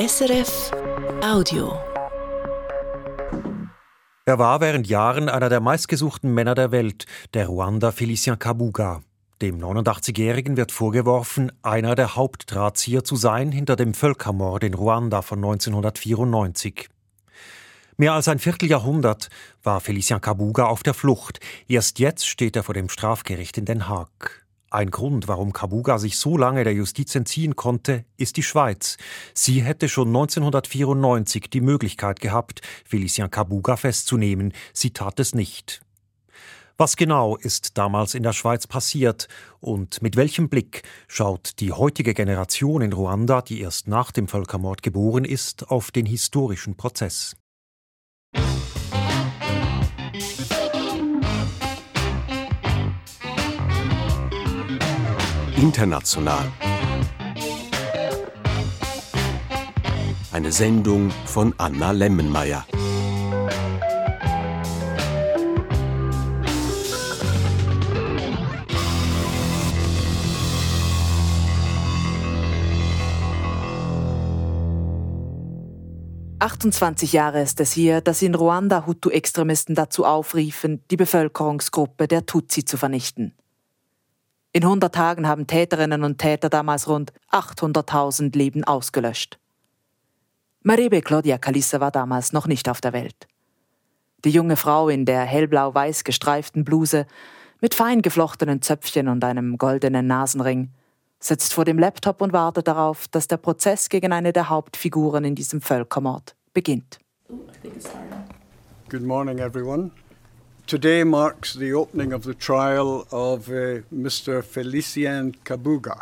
SRF Audio. Er war während Jahren einer der meistgesuchten Männer der Welt, der Ruanda Felicien Kabuga. Dem 89-Jährigen wird vorgeworfen, einer der Hauptdrahtzieher zu sein hinter dem Völkermord in Ruanda von 1994. Mehr als ein Vierteljahrhundert war Felicien Kabuga auf der Flucht. Erst jetzt steht er vor dem Strafgericht in Den Haag. Ein Grund, warum Kabuga sich so lange der Justiz entziehen konnte, ist die Schweiz. Sie hätte schon 1994 die Möglichkeit gehabt, Felicien Kabuga festzunehmen. Sie tat es nicht. Was genau ist damals in der Schweiz passiert und mit welchem Blick schaut die heutige Generation in Ruanda, die erst nach dem Völkermord geboren ist, auf den historischen Prozess? International. Eine Sendung von Anna Lemmenmeier. »28 Jahre ist es hier, dass in Ruanda Hutu-Extremisten dazu aufriefen, die Bevölkerungsgruppe der Tutsi zu vernichten. In 100 Tagen haben Täterinnen und Täter damals rund 800.000 Leben ausgelöscht. Maribe Claudia Kalissa war damals noch nicht auf der Welt. Die junge Frau in der hellblau-weiß gestreiften Bluse mit fein geflochtenen Zöpfchen und einem goldenen Nasenring sitzt vor dem Laptop und wartet darauf, dass der Prozess gegen eine der Hauptfiguren in diesem Völkermord beginnt. Good morning, everyone. Today marks the opening of the trial of uh, Mr. Felicien Kabuga.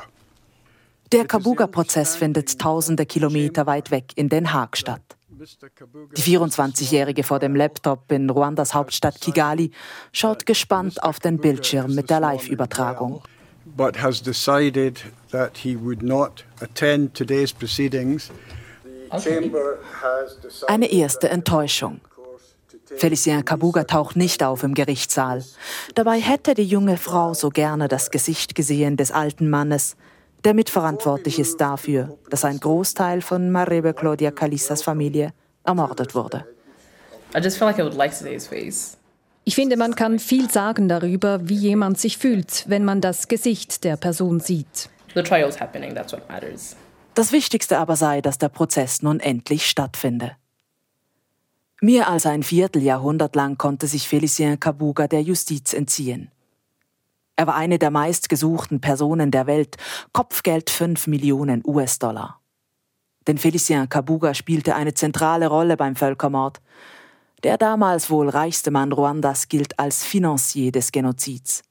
Der Kabuga-Prozess findet tausende Kilometer weit weg in Den Haag statt. Die 24-Jährige vor dem Laptop in Ruandas Hauptstadt Kigali schaut gespannt auf den Bildschirm mit der Live-Übertragung. But has decided that he would not attend today's proceedings. Eine erste Enttäuschung. Felicien Kabuga taucht nicht auf im Gerichtssaal. Dabei hätte die junge Frau so gerne das Gesicht gesehen des alten Mannes, der mitverantwortlich ist dafür, dass ein Großteil von Marebe Claudia Calissas Familie ermordet wurde. Ich finde, man kann viel sagen darüber, wie jemand sich fühlt, wenn man das Gesicht der Person sieht. Das Wichtigste aber sei, dass der Prozess nun endlich stattfinde. Mehr als ein Vierteljahrhundert lang konnte sich Felicien Kabuga der Justiz entziehen. Er war eine der meistgesuchten Personen der Welt, Kopfgeld 5 Millionen US-Dollar. Denn Felicien Kabuga spielte eine zentrale Rolle beim Völkermord. Der damals wohl reichste Mann Ruandas gilt als Financier des Genozids.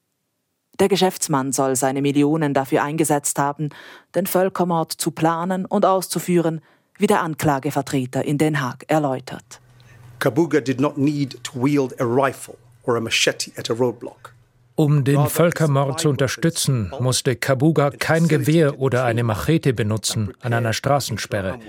Der Geschäftsmann soll seine Millionen dafür eingesetzt haben, den Völkermord zu planen und auszuführen, wie der Anklagevertreter in Den Haag erläutert. Kabuga did not need to wield a rifle or a machete at a roadblock. Um den Völkermord zu unterstützen, musste Kabuga kein Gewehr oder eine Machete benutzen an einer Straßensperre.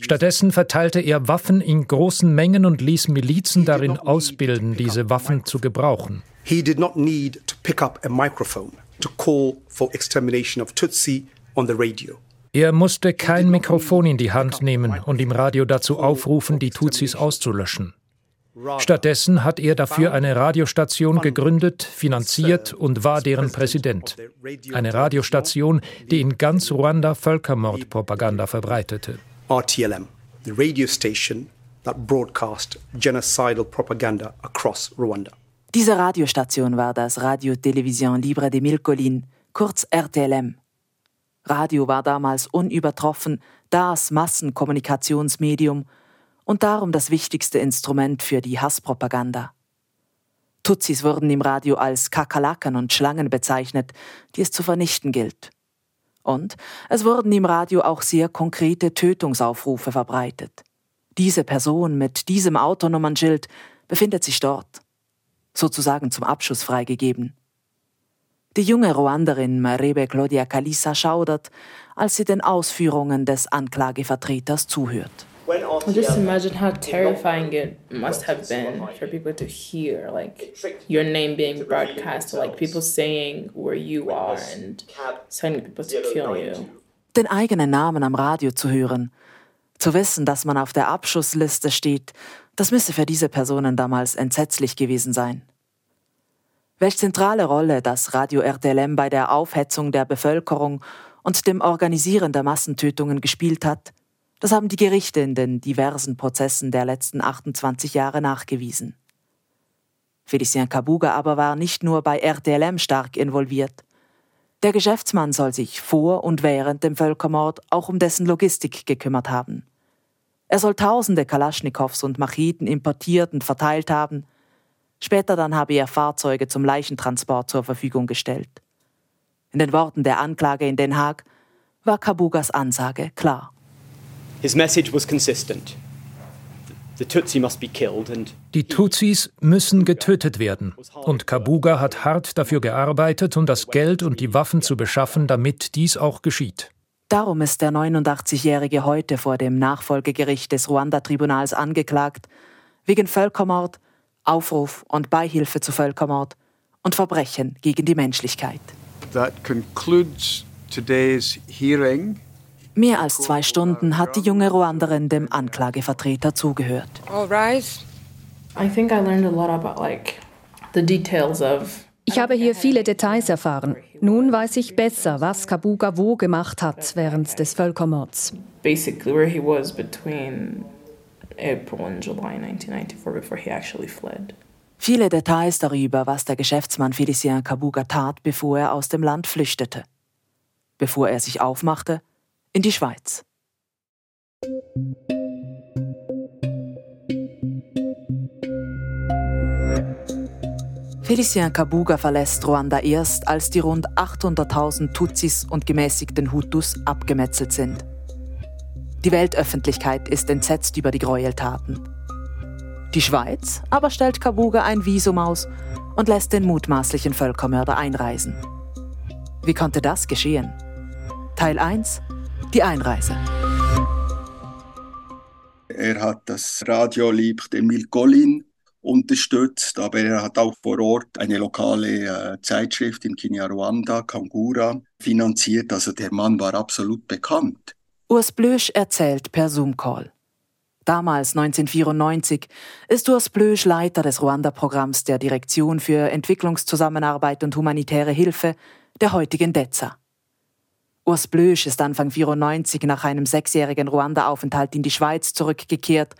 Stattdessen verteilte er Waffen in großen Mengen und ließ Milizen darin ausbilden, diese Waffen zu gebrauchen. He did not need to pick up a microphone to call for extermination of Tutsi on the radio. Er musste kein Mikrofon in die Hand nehmen und im Radio dazu aufrufen, die Tutsis auszulöschen. Stattdessen hat er dafür eine Radiostation gegründet, finanziert und war deren Präsident. Eine Radiostation, die in ganz Ruanda Völkermordpropaganda verbreitete. RTLM, the radio station that broadcast genocidal propaganda across Rwanda. Diese Radiostation war das Radio Television Libre de Milcolin, kurz RTLM. Radio war damals unübertroffen das Massenkommunikationsmedium und darum das wichtigste Instrument für die Hasspropaganda. Tutsis wurden im Radio als Kakerlaken und Schlangen bezeichnet, die es zu vernichten gilt. Und es wurden im Radio auch sehr konkrete Tötungsaufrufe verbreitet. Diese Person mit diesem Autonummernschild befindet sich dort, sozusagen zum Abschuss freigegeben. Die junge Ruanderin Marebe Claudia Kalisa schaudert, als sie den Ausführungen des Anklagevertreters zuhört. Just imagine how terrifying it must have been for people to hear, like your name being broadcast, like people saying where you are and sending people to kill you. Den eigenen Namen am Radio zu hören, Zu wissen, dass man auf der Abschussliste steht, das müsse für diese Personen damals entsetzlich gewesen sein. Welch zentrale Rolle das Radio RTLM bei der Aufhetzung der Bevölkerung und dem Organisieren der Massentötungen gespielt hat, das haben die Gerichte in den diversen Prozessen der letzten 28 Jahre nachgewiesen. Felicien Kabuga aber war nicht nur bei RTLM stark involviert. Der Geschäftsmann soll sich vor und während dem Völkermord auch um dessen Logistik gekümmert haben. Er soll tausende Kalaschnikows und Macheten importiert und verteilt haben. Später dann habe er Fahrzeuge zum Leichentransport zur Verfügung gestellt. In den Worten der Anklage in Den Haag war Kabugas Ansage klar. His message was consistent. Die Tutsis müssen getötet werden. Und Kabuga hat hart dafür gearbeitet, um das Geld und die Waffen zu beschaffen, damit dies auch geschieht. Darum ist der 89-Jährige heute vor dem Nachfolgegericht des Ruanda-Tribunals angeklagt, wegen Völkermord, Aufruf und Beihilfe zu Völkermord und Verbrechen gegen die Menschlichkeit. That concludes today's hearing. Mehr als zwei Stunden hat die junge Ruanderin dem Anklagevertreter zugehört. Ich habe hier viele Details erfahren. Nun weiß ich besser, was Kabuga wo gemacht hat während des Völkermords. Basically where he was between April and July 1994 before he actually fled. Viele Details darüber, was der Geschäftsmann Felicien Kabuga tat, bevor er aus dem Land flüchtete. Bevor er sich aufmachte, in die Schweiz. Felicien Kabuga verlässt Ruanda erst, als die rund 800.000 Tutsis und gemäßigten Hutus abgemetzelt sind. Die Weltöffentlichkeit ist entsetzt über die Gräueltaten. Die Schweiz aber stellt Kabuga ein Visum aus und lässt den mutmaßlichen Völkermörder einreisen. Wie konnte das geschehen? Teil 1 die Einreise. Er hat das Radio Lieb dem Milkolin unterstützt, aber er hat auch vor Ort eine lokale äh, Zeitschrift in Kinyarwanda, Kangura, finanziert. Also der Mann war absolut bekannt. Urs Blösch erzählt per Zoom-Call. Damals, 1994, ist Urs Blösch Leiter des Ruanda-Programms der Direktion für Entwicklungszusammenarbeit und humanitäre Hilfe der heutigen DEZA. Urs Blösch ist Anfang 94 nach einem sechsjährigen Ruanda-Aufenthalt in die Schweiz zurückgekehrt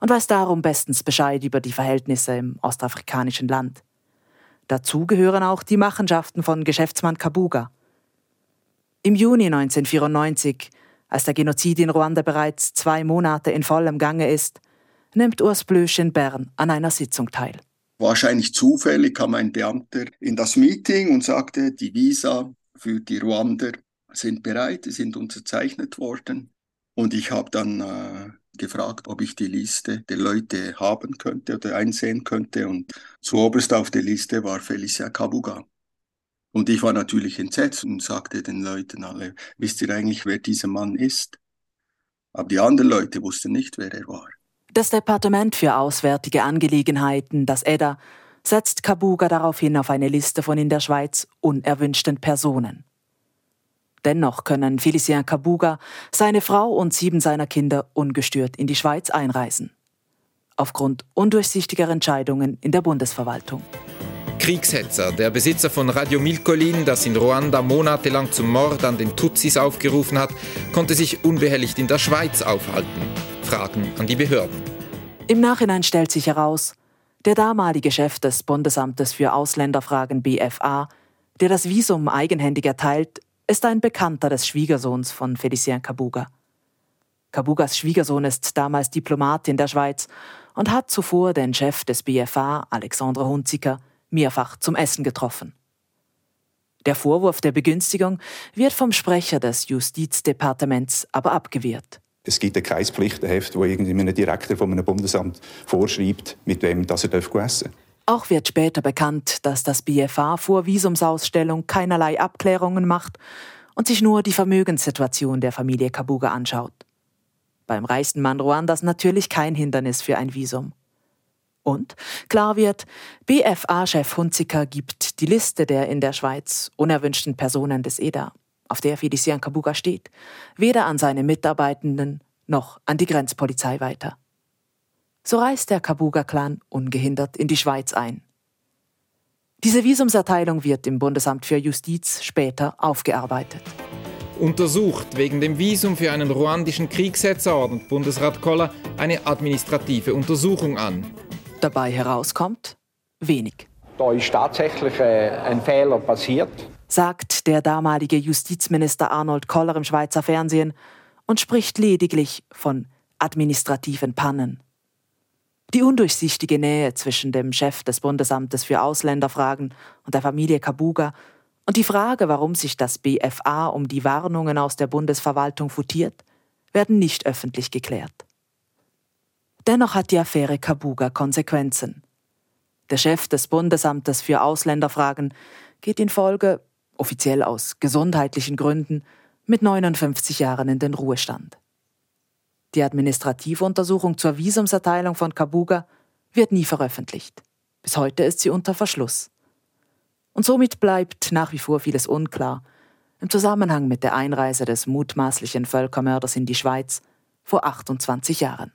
und weiß darum bestens Bescheid über die Verhältnisse im ostafrikanischen Land. Dazu gehören auch die Machenschaften von Geschäftsmann Kabuga. Im Juni 1994, als der Genozid in Ruanda bereits zwei Monate in vollem Gange ist, nimmt Urs Blösch in Bern an einer Sitzung teil. Wahrscheinlich zufällig kam ein Beamter in das Meeting und sagte, die Visa für die Ruander sind bereit, die sind unterzeichnet worden. Und ich habe dann äh, gefragt, ob ich die Liste der Leute haben könnte oder einsehen könnte. Und zuoberst auf der Liste war Felicia Kabuga. Und ich war natürlich entsetzt und sagte den Leuten alle, wisst ihr eigentlich, wer dieser Mann ist? Aber die anderen Leute wussten nicht, wer er war. Das Departement für Auswärtige Angelegenheiten, das EDA, setzt Kabuga daraufhin auf eine Liste von in der Schweiz unerwünschten Personen. Dennoch können Felicien Kabuga, seine Frau und sieben seiner Kinder ungestört in die Schweiz einreisen. Aufgrund undurchsichtiger Entscheidungen in der Bundesverwaltung. Kriegshetzer, der Besitzer von Radio Milkolin, das in Ruanda monatelang zum Mord an den Tutsis aufgerufen hat, konnte sich unbehelligt in der Schweiz aufhalten. Fragen an die Behörden. Im Nachhinein stellt sich heraus, der damalige Chef des Bundesamtes für Ausländerfragen BFA, der das Visum eigenhändig erteilt, ist ein Bekannter des Schwiegersohns von Felicien Kabuga. Kabugas Schwiegersohn ist damals Diplomat in der Schweiz und hat zuvor den Chef des BFA, Alexandre Hunziker, mehrfach zum Essen getroffen. Der Vorwurf der Begünstigung wird vom Sprecher des Justizdepartements aber abgewehrt. Es gibt ein Kreispflichtenheft, das irgendeinem Direktor von einem Bundesamt vorschreibt, mit wem das er essen darf. Auch wird später bekannt, dass das BFA vor Visumsausstellung keinerlei Abklärungen macht und sich nur die Vermögenssituation der Familie Kabuga anschaut. Beim reichsten Mann Ruandas natürlich kein Hindernis für ein Visum. Und klar wird, BFA-Chef Hunziker gibt die Liste der in der Schweiz unerwünschten Personen des EDA, auf der Felicien Kabuga steht, weder an seine Mitarbeitenden noch an die Grenzpolizei weiter. So reist der Kabuga-Clan ungehindert in die Schweiz ein. Diese Visumserteilung wird im Bundesamt für Justiz später aufgearbeitet. Untersucht wegen dem Visum für einen ruandischen Kriegshetzer ordnet Bundesrat Koller eine administrative Untersuchung an. Dabei herauskommt wenig. Da ist tatsächlich äh, ein Fehler passiert, sagt der damalige Justizminister Arnold Koller im Schweizer Fernsehen und spricht lediglich von administrativen Pannen. Die undurchsichtige Nähe zwischen dem Chef des Bundesamtes für Ausländerfragen und der Familie Kabuga und die Frage, warum sich das BFA um die Warnungen aus der Bundesverwaltung futiert, werden nicht öffentlich geklärt. Dennoch hat die Affäre Kabuga Konsequenzen. Der Chef des Bundesamtes für Ausländerfragen geht in Folge, offiziell aus gesundheitlichen Gründen, mit 59 Jahren in den Ruhestand. Die Administrativuntersuchung zur Visumserteilung von Kabuga wird nie veröffentlicht. Bis heute ist sie unter Verschluss. Und somit bleibt nach wie vor vieles unklar im Zusammenhang mit der Einreise des mutmaßlichen Völkermörders in die Schweiz vor 28 Jahren.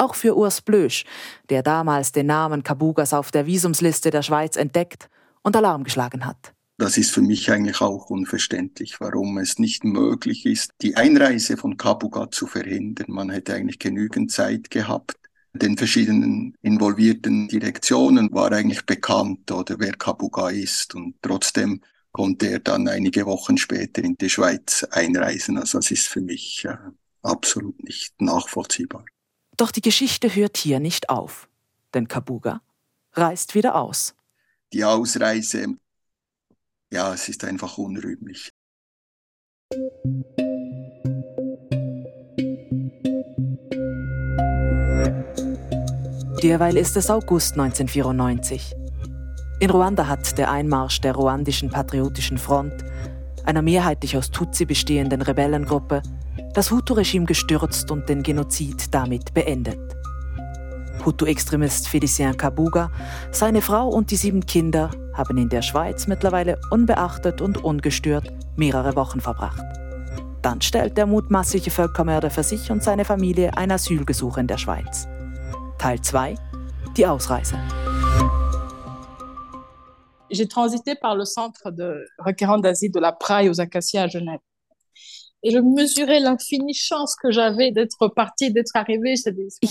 Auch für Urs Blösch, der damals den Namen Kabugas auf der Visumsliste der Schweiz entdeckt und Alarm geschlagen hat. Das ist für mich eigentlich auch unverständlich, warum es nicht möglich ist, die Einreise von Kabuga zu verhindern. Man hätte eigentlich genügend Zeit gehabt. Den verschiedenen involvierten Direktionen war eigentlich bekannt oder wer Kabuga ist und trotzdem konnte er dann einige Wochen später in die Schweiz einreisen. Also das ist für mich äh, absolut nicht nachvollziehbar. Doch die Geschichte hört hier nicht auf, denn Kabuga reist wieder aus. Die Ausreise ja, es ist einfach unrühmlich. Derweil ist es August 1994. In Ruanda hat der Einmarsch der ruandischen Patriotischen Front, einer mehrheitlich aus Tutsi bestehenden Rebellengruppe, das Hutu-Regime gestürzt und den Genozid damit beendet. Hutu-Extremist Félicien Kabuga, seine Frau und die sieben Kinder haben in der Schweiz mittlerweile unbeachtet und ungestört mehrere Wochen verbracht. Dann stellt der mutmaßliche Völkermörder für sich und seine Familie ein Asylgesuch in der Schweiz. Teil 2 Die Ausreise. J'ai transité par le centre de requérants d'asile de la Praille aux Acacias à Genève. Ich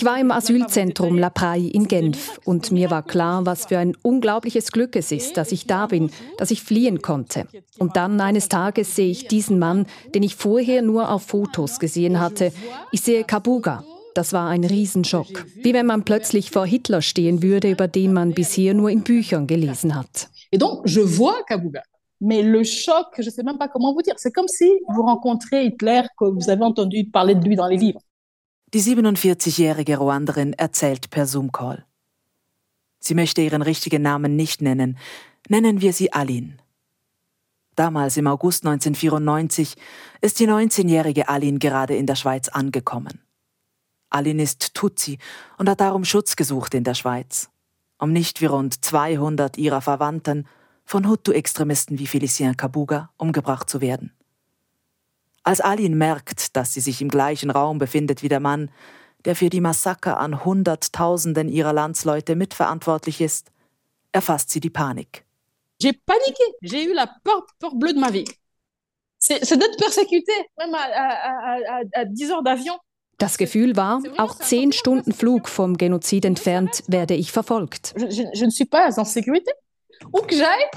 war im Asylzentrum La Praille in Genf und mir war klar, was für ein unglaubliches Glück es ist, dass ich da bin, dass ich fliehen konnte. Und dann eines Tages sehe ich diesen Mann, den ich vorher nur auf Fotos gesehen hatte. Ich sehe Kabuga. Das war ein Riesenschock. Wie wenn man plötzlich vor Hitler stehen würde, über den man bisher nur in Büchern gelesen hat. Et donc, je vois Kabuga. Mais le choc, je ne sais même pas comment vous dire, c'est comme si vous rencontrez Hitler, que vous avez entendu parler de lui dans les livres. Die 47-jährige Ruanderin erzählt per Zoom-Call. Sie möchte ihren richtigen Namen nicht nennen. Nennen wir sie Aline. Damals im August 1994 ist die 19-jährige Aline gerade in der Schweiz angekommen. Aline ist Tutsi und hat darum Schutz gesucht in der Schweiz, um nicht wie rund 200 ihrer Verwandten von Hutu-Extremisten wie Felicien Kabuga umgebracht zu werden. Als Alin merkt, dass sie sich im gleichen Raum befindet wie der Mann, der für die Massaker an Hunderttausenden ihrer Landsleute mitverantwortlich ist, erfasst sie die Panik. J'ai paniqué, j'ai eu la peur, peur bleue de ma vie. C'est d'être persécuté, même à, à, à, à 10 heures d'avion. Das Gefühl war, auch zehn Stunden Flug vom Genozid entfernt werde ich verfolgt. Je, je, je ne suis pas en sécurité. Où que j'aille.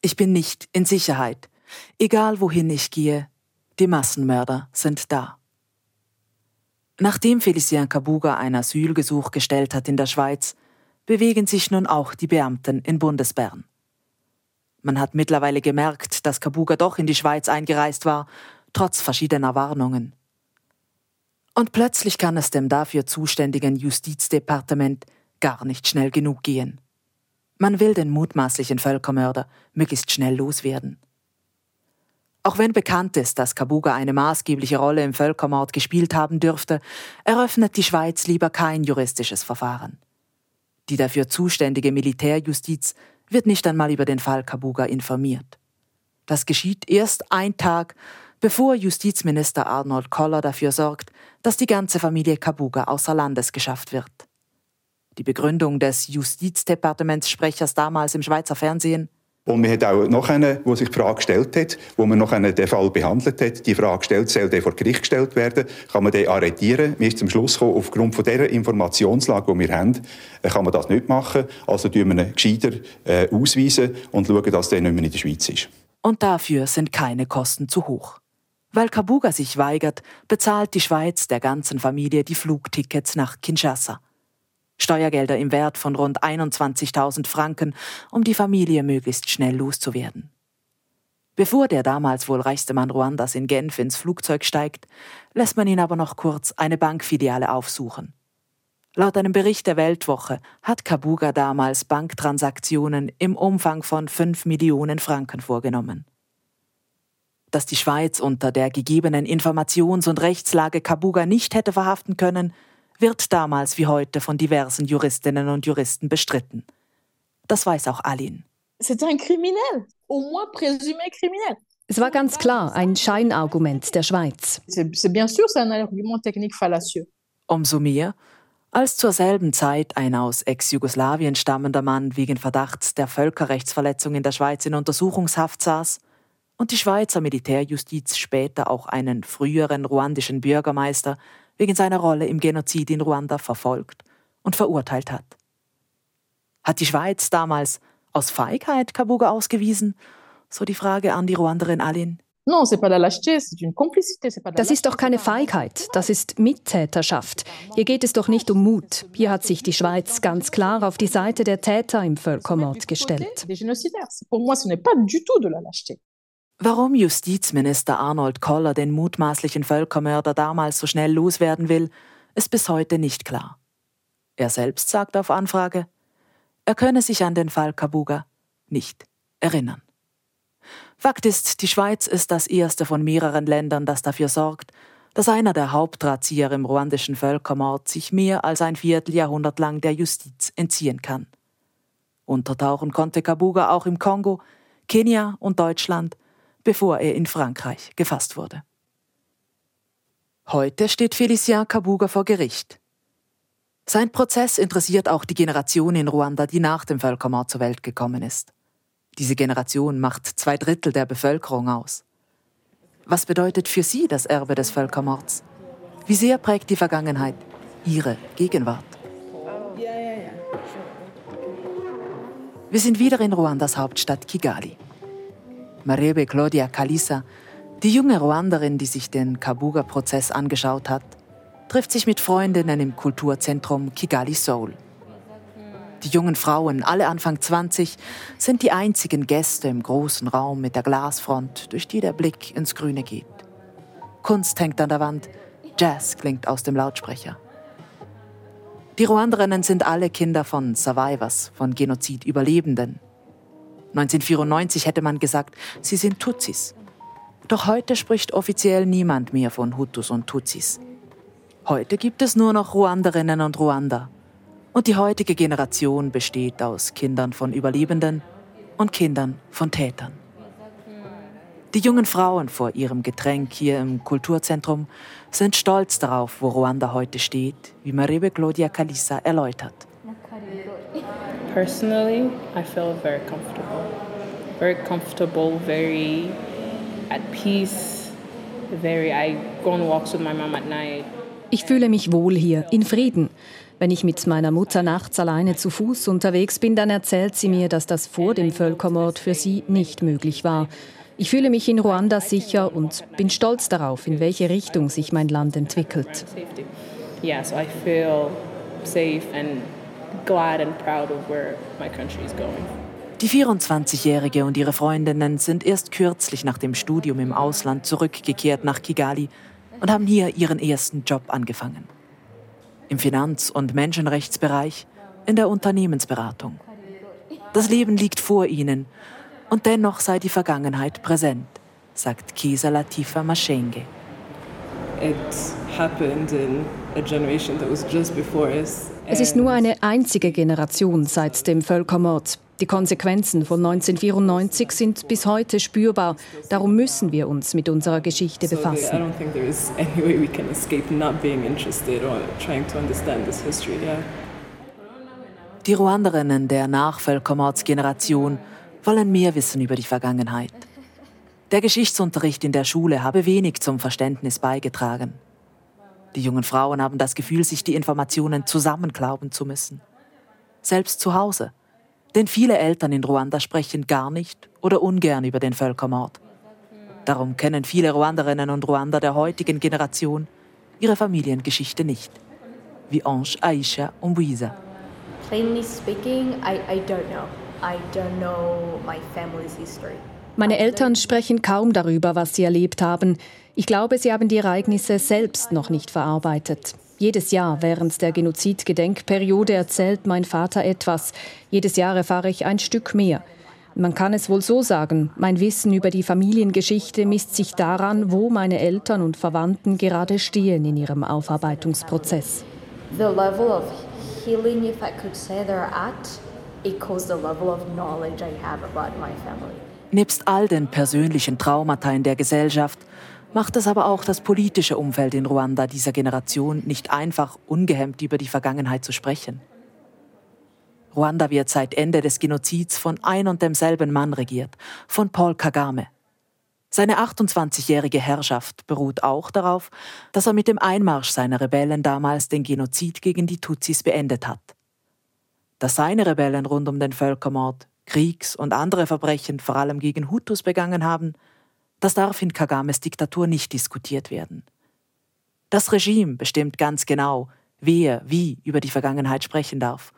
Ich bin nicht in Sicherheit. Egal wohin ich gehe, die Massenmörder sind da. Nachdem Felicien Kabuga ein Asylgesuch gestellt hat in der Schweiz, bewegen sich nun auch die Beamten in Bundesbern. Man hat mittlerweile gemerkt, dass Kabuga doch in die Schweiz eingereist war, trotz verschiedener Warnungen. Und plötzlich kann es dem dafür zuständigen Justizdepartement gar nicht schnell genug gehen. Man will den mutmaßlichen Völkermörder möglichst schnell loswerden. Auch wenn bekannt ist, dass Kabuga eine maßgebliche Rolle im Völkermord gespielt haben dürfte, eröffnet die Schweiz lieber kein juristisches Verfahren. Die dafür zuständige Militärjustiz wird nicht einmal über den Fall Kabuga informiert. Das geschieht erst ein Tag, bevor Justizminister Arnold Koller dafür sorgt, dass die ganze Familie Kabuga außer Landes geschafft wird. Die Begründung des Justizdepartementssprechers damals im Schweizer Fernsehen und man hat auch noch einen, der sich die Frage gestellt hat, wo man noch einen den Fall behandelt hat, die Frage gestellt, soll der vor Gericht gestellt werden, kann man den arretieren? Man ist zum Schluss gekommen, aufgrund von dieser Informationslage, die wir haben, äh, kann man das nicht machen. Also tun wir ihn gescheiter äh, ausweisen und schauen, dass der nicht mehr in der Schweiz ist. Und dafür sind keine Kosten zu hoch. Weil Kabuga sich weigert, bezahlt die Schweiz der ganzen Familie die Flugtickets nach Kinshasa. Steuergelder im Wert von rund 21.000 Franken, um die Familie möglichst schnell loszuwerden. Bevor der damals wohl reichste Mann Ruandas in Genf ins Flugzeug steigt, lässt man ihn aber noch kurz eine Bankfiliale aufsuchen. Laut einem Bericht der Weltwoche hat Kabuga damals Banktransaktionen im Umfang von 5 Millionen Franken vorgenommen. Dass die Schweiz unter der gegebenen Informations- und Rechtslage Kabuga nicht hätte verhaften können, wird damals wie heute von diversen Juristinnen und Juristen bestritten. Das weiß auch Aline. Es war ganz klar ein Scheinargument der Schweiz. Umso mehr, als zur selben Zeit ein aus Ex-Jugoslawien stammender Mann wegen Verdachts der Völkerrechtsverletzung in der Schweiz in Untersuchungshaft saß und die Schweizer Militärjustiz später auch einen früheren ruandischen Bürgermeister wegen seiner Rolle im Genozid in Ruanda verfolgt und verurteilt hat. Hat die Schweiz damals aus Feigheit Kabuga ausgewiesen? So die Frage an die Ruanderin Aline. Das ist doch keine Feigheit, das ist Mittäterschaft. Hier geht es doch nicht um Mut. Hier hat sich die Schweiz ganz klar auf die Seite der Täter im Völkermord gestellt. Warum Justizminister Arnold Koller den mutmaßlichen Völkermörder damals so schnell loswerden will, ist bis heute nicht klar. Er selbst sagt auf Anfrage, er könne sich an den Fall Kabuga nicht erinnern. Fakt ist, die Schweiz ist das erste von mehreren Ländern, das dafür sorgt, dass einer der Hauptdrahtzieher im ruandischen Völkermord sich mehr als ein Vierteljahrhundert lang der Justiz entziehen kann. Untertauchen konnte Kabuga auch im Kongo, Kenia und Deutschland – bevor er in Frankreich gefasst wurde. Heute steht Félicien Kabuga vor Gericht. Sein Prozess interessiert auch die Generation in Ruanda, die nach dem Völkermord zur Welt gekommen ist. Diese Generation macht zwei Drittel der Bevölkerung aus. Was bedeutet für sie das Erbe des Völkermords? Wie sehr prägt die Vergangenheit ihre Gegenwart? Wir sind wieder in Ruandas Hauptstadt Kigali. Marebe Claudia Kalisa, die junge Ruanderin, die sich den Kabuga-Prozess angeschaut hat, trifft sich mit Freundinnen im Kulturzentrum Kigali Soul. Die jungen Frauen, alle Anfang 20, sind die einzigen Gäste im großen Raum mit der Glasfront, durch die der Blick ins Grüne geht. Kunst hängt an der Wand, Jazz klingt aus dem Lautsprecher. Die Ruanderinnen sind alle Kinder von Survivors, von Genozidüberlebenden. 1994 hätte man gesagt, sie sind Tutsis. Doch heute spricht offiziell niemand mehr von Hutus und Tutsis. Heute gibt es nur noch Ruanderinnen und Ruander. Und die heutige Generation besteht aus Kindern von Überlebenden und Kindern von Tätern. Die jungen Frauen vor ihrem Getränk hier im Kulturzentrum sind stolz darauf, wo Ruanda heute steht, wie Marebe Claudia Kalisa erläutert. Personally, I feel very comfortable. Very comfortable, very at peace, very I go on walks with my mom at night. Ich fühle mich wohl hier, in Frieden. Wenn ich mit meiner Mutter nachts alleine zu Fuß unterwegs bin, dann erzählt sie mir, dass das vor dem Völkermord für sie nicht möglich war. Ich fühle mich in Ruanda sicher und bin stolz darauf, in welche Richtung sich mein Land entwickelt. Yeah, so I feel safe and glad and proud of where my country is going. Die 24-Jährige und ihre Freundinnen sind erst kürzlich nach dem Studium im Ausland zurückgekehrt nach Kigali und haben hier ihren ersten Job angefangen. Im Finanz- und Menschenrechtsbereich, in der Unternehmensberatung. Das Leben liegt vor ihnen und dennoch sei die Vergangenheit präsent, sagt Kesa Latifa Mashenge. It happened in a generation that was just before us es ist nur eine einzige Generation seit dem Völkermord. Die Konsequenzen von 1994 sind bis heute spürbar. Darum müssen wir uns mit unserer Geschichte befassen. Die Ruanderinnen der Nachvölkermordsgeneration wollen mehr wissen über die Vergangenheit. Der Geschichtsunterricht in der Schule habe wenig zum Verständnis beigetragen. Die jungen Frauen haben das Gefühl, sich die Informationen zusammenklauben zu müssen. Selbst zu Hause. Denn viele Eltern in Ruanda sprechen gar nicht oder ungern über den Völkermord. Darum kennen viele Ruanderinnen und Ruander der heutigen Generation ihre Familiengeschichte nicht. Wie Ange Aisha Umbuisa. Plainly speaking, I, I don't know. I don't know my family's history. Meine Eltern sprechen kaum darüber, was sie erlebt haben. Ich glaube, sie haben die Ereignisse selbst noch nicht verarbeitet. Jedes Jahr während der Genozid-Gedenkperiode erzählt mein Vater etwas. Jedes Jahr erfahre ich ein Stück mehr. Man kann es wohl so sagen, mein Wissen über die Familiengeschichte misst sich daran, wo meine Eltern und Verwandten gerade stehen in ihrem Aufarbeitungsprozess. The level of healing, if I could say they're at, equals the level of knowledge I have about my family. Nebst all den persönlichen Traumata in der Gesellschaft macht es aber auch das politische Umfeld in Ruanda dieser Generation nicht einfach, ungehemmt über die Vergangenheit zu sprechen. Ruanda wird seit Ende des Genozids von ein und demselben Mann regiert, von Paul Kagame. Seine 28-jährige Herrschaft beruht auch darauf, dass er mit dem Einmarsch seiner Rebellen damals den Genozid gegen die Tutsis beendet hat. Dass seine Rebellen rund um den Völkermord Kriegs- und andere Verbrechen vor allem gegen Hutus begangen haben, das darf in Kagames Diktatur nicht diskutiert werden. Das Regime bestimmt ganz genau, wer wie über die Vergangenheit sprechen darf,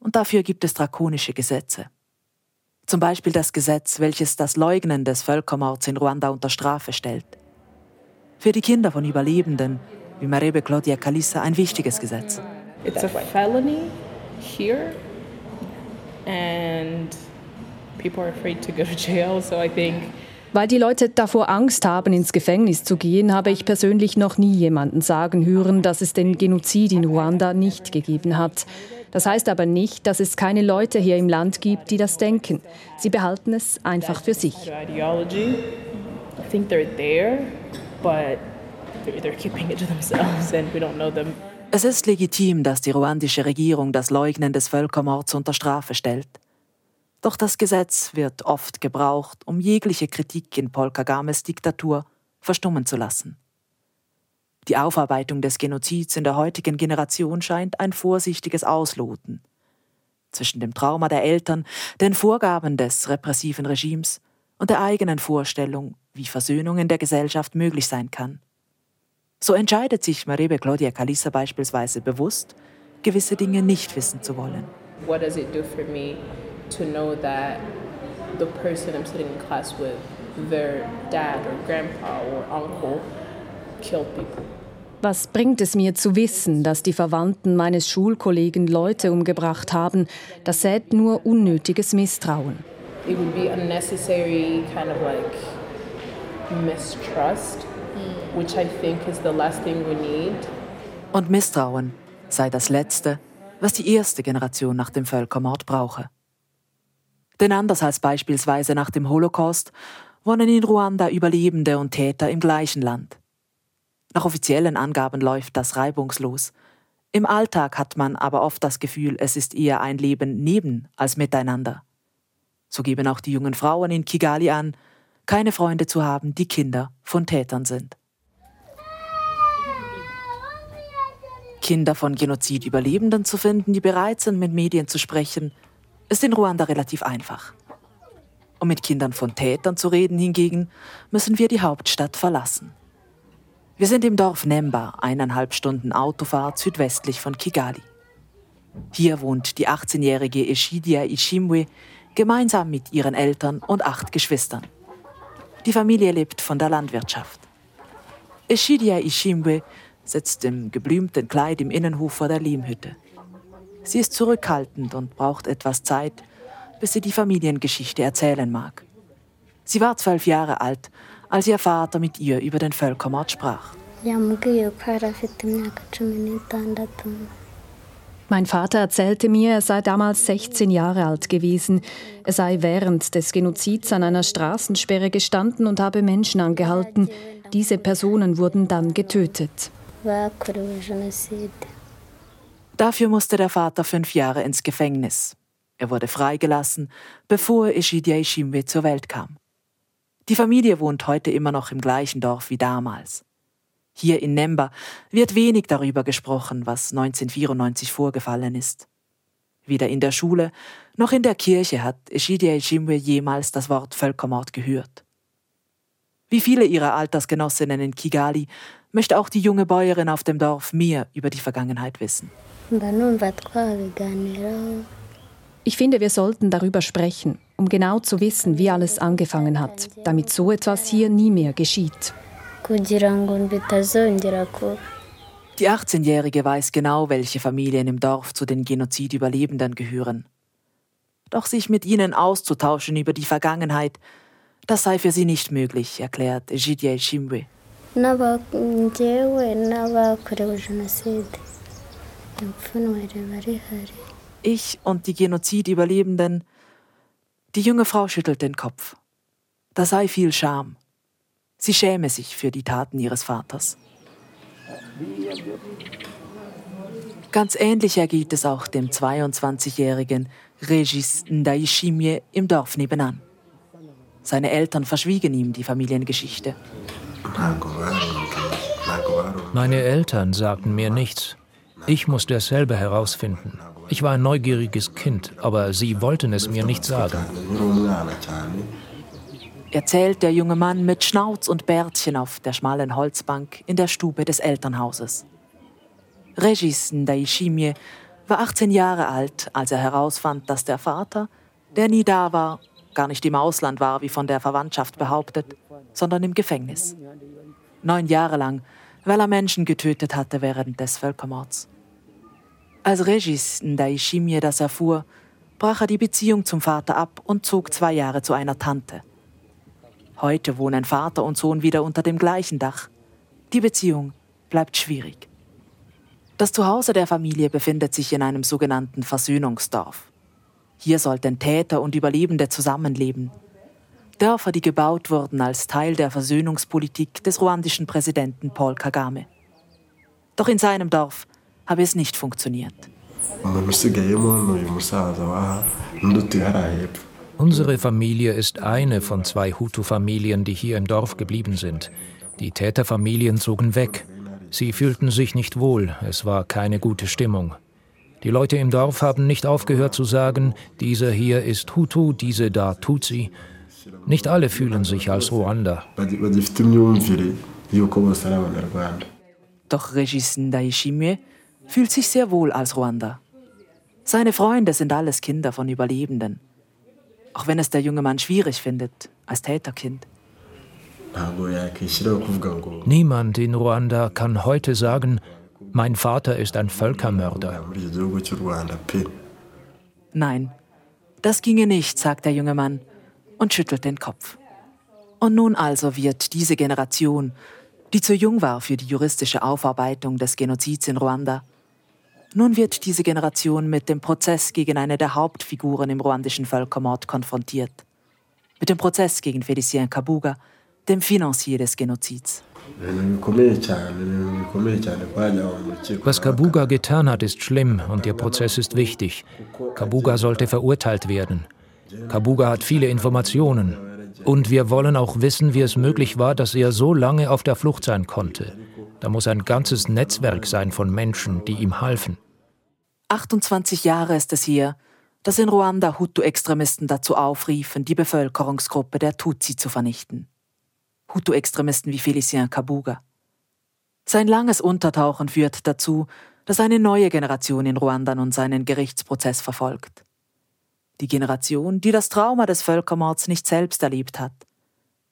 und dafür gibt es drakonische Gesetze. Zum Beispiel das Gesetz, welches das Leugnen des Völkermords in Ruanda unter Strafe stellt. Für die Kinder von Überlebenden, wie Marebe Claudia Kalissa, ein wichtiges Gesetz. It's a felony here and people are afraid to go to jail, so I think weil die Leute davor Angst haben, ins Gefängnis zu gehen, habe ich persönlich noch nie jemanden sagen hören, dass es den Genozid in Ruanda nicht gegeben hat. Das heißt aber nicht, dass es keine Leute hier im Land gibt, die das denken. Sie behalten es einfach für sich. Es ist legitim, dass die ruandische Regierung das Leugnen des Völkermords unter Strafe stellt. Doch das Gesetz wird oft gebraucht, um jegliche Kritik in Paul Kagames Diktatur verstummen zu lassen. Die Aufarbeitung des Genozids in der heutigen Generation scheint ein vorsichtiges Ausloten zwischen dem Trauma der Eltern, den Vorgaben des repressiven Regimes und der eigenen Vorstellung, wie Versöhnung in der Gesellschaft möglich sein kann. So entscheidet sich Marebe Claudia Calissa beispielsweise bewusst, gewisse Dinge nicht wissen zu wollen. What does it do for me to know that the person I'm sitting in class with, their dad or grandpa or uncle, killed people. Was bringt es mir zu wissen, dass die Verwandten meines Schulkollegen Leute umgebracht haben? Das sät nur unnötiges Misstrauen. It would be unnecessary kind of like mistrust, which I think is the last thing we need. Und Misstrauen sei das Letzte, was die erste Generation nach dem Völkermord brauche. Denn anders als beispielsweise nach dem Holocaust wohnen in Ruanda Überlebende und Täter im gleichen Land. Nach offiziellen Angaben läuft das reibungslos. Im Alltag hat man aber oft das Gefühl, es ist eher ein Leben neben als miteinander. So geben auch die jungen Frauen in Kigali an, keine Freunde zu haben, die Kinder von Tätern sind. Kinder von Genozidüberlebenden zu finden, die bereit sind, mit Medien zu sprechen, ist in Ruanda relativ einfach. Um mit Kindern von Tätern zu reden hingegen, müssen wir die Hauptstadt verlassen. Wir sind im Dorf Nemba, eineinhalb Stunden Autofahrt südwestlich von Kigali. Hier wohnt die 18-jährige Eshidia Ishimwe gemeinsam mit ihren Eltern und acht Geschwistern. Die Familie lebt von der Landwirtschaft. Eshidia Ishimwe sitzt im geblümten Kleid im Innenhof vor der Lehmhütte. Sie ist zurückhaltend und braucht etwas Zeit, bis sie die Familiengeschichte erzählen mag. Sie war zwölf Jahre alt, als ihr Vater mit ihr über den Völkermord sprach. Mein Vater erzählte mir, er sei damals 16 Jahre alt gewesen. Er sei während des Genozids an einer Straßensperre gestanden und habe Menschen angehalten. Diese Personen wurden dann getötet. Dafür musste der Vater fünf Jahre ins Gefängnis. Er wurde freigelassen, bevor Egidia Ishimwe zur Welt kam. Die Familie wohnt heute immer noch im gleichen Dorf wie damals. Hier in Nemba wird wenig darüber gesprochen, was 1994 vorgefallen ist. Weder in der Schule noch in der Kirche hat Egidia Ishimwe jemals das Wort Völkermord gehört. Wie viele ihrer Altersgenossinnen in Kigali möchte auch die junge Bäuerin auf dem Dorf mehr über die Vergangenheit wissen. Ich finde, wir sollten darüber sprechen, um genau zu wissen, wie alles angefangen hat, damit so etwas hier nie mehr geschieht. Die 18-Jährige weiß genau, welche Familien im Dorf zu den Genozidüberlebenden gehören. Doch sich mit ihnen auszutauschen über die Vergangenheit, das sei für sie nicht möglich, erklärt Egidia Shimwe. Ich und die Genozidüberlebenden. Die junge Frau schüttelt den Kopf. Da sei viel Scham. Sie schäme sich für die Taten ihres Vaters. Ganz ähnlich ergeht es auch dem 22-jährigen Regis Ndaishimie im Dorf nebenan. Seine Eltern verschwiegen ihm die Familiengeschichte. Meine Eltern sagten mir nichts. Ich musste es selber herausfinden. Ich war ein neugieriges Kind, aber sie wollten es mir nicht sagen. Erzählt der junge Mann mit Schnauz und Bärtchen auf der schmalen Holzbank in der Stube des Elternhauses. Regis Ndaishimie war 18 Jahre alt, als er herausfand, dass der Vater, der nie da war, gar nicht im Ausland war, wie von der Verwandtschaft behauptet, sondern im Gefängnis. Neun Jahre lang, weil er Menschen getötet hatte während des Völkermords. Als Regis Ndaishimie das erfuhr, brach er die Beziehung zum Vater ab und zog zwei Jahre zu einer Tante. Heute wohnen Vater und Sohn wieder unter dem gleichen Dach. Die Beziehung bleibt schwierig. Das Zuhause der Familie befindet sich in einem sogenannten Versöhnungsdorf. Hier sollten Täter und Überlebende zusammenleben. Dörfer, die gebaut wurden als Teil der Versöhnungspolitik des ruandischen Präsidenten Paul Kagame. Doch in seinem Dorf habe es nicht funktioniert. Unsere Familie ist eine von zwei Hutu-Familien, die hier im Dorf geblieben sind. Die Täterfamilien zogen weg. Sie fühlten sich nicht wohl, es war keine gute Stimmung. Die Leute im Dorf haben nicht aufgehört zu sagen, dieser hier ist Hutu, diese da Tutsi. Nicht alle fühlen sich als Ruanda. Doch Regis Ndaishimye fühlt sich sehr wohl als Ruanda. Seine Freunde sind alles Kinder von Überlebenden. Auch wenn es der junge Mann schwierig findet, als Täterkind. Niemand in Ruanda kann heute sagen, mein Vater ist ein Völkermörder. Nein, das ginge nicht, sagt der junge Mann und schüttelt den Kopf. Und nun also wird diese Generation, die zu jung war für die juristische Aufarbeitung des Genozids in Ruanda, nun wird diese Generation mit dem Prozess gegen eine der Hauptfiguren im ruandischen Völkermord konfrontiert. Mit dem Prozess gegen Felicien Kabuga, dem Finanzier des Genozids. Was Kabuga getan hat, ist schlimm und der Prozess ist wichtig. Kabuga sollte verurteilt werden. Kabuga hat viele Informationen. Und wir wollen auch wissen, wie es möglich war, dass er so lange auf der Flucht sein konnte. Da muss ein ganzes Netzwerk sein von Menschen, die ihm halfen. 28 Jahre ist es hier, dass in Ruanda Hutu-Extremisten dazu aufriefen, die Bevölkerungsgruppe der Tutsi zu vernichten. Hutu-Extremisten wie Felicien Kabuga. Sein langes Untertauchen führt dazu, dass eine neue Generation in Ruanda nun seinen Gerichtsprozess verfolgt. Die Generation, die das Trauma des Völkermords nicht selbst erlebt hat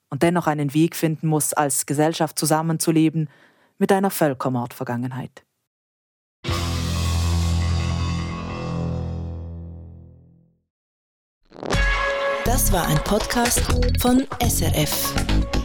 und dennoch einen Weg finden muss, als Gesellschaft zusammenzuleben mit einer Völkermordvergangenheit. Das war ein Podcast von SRF.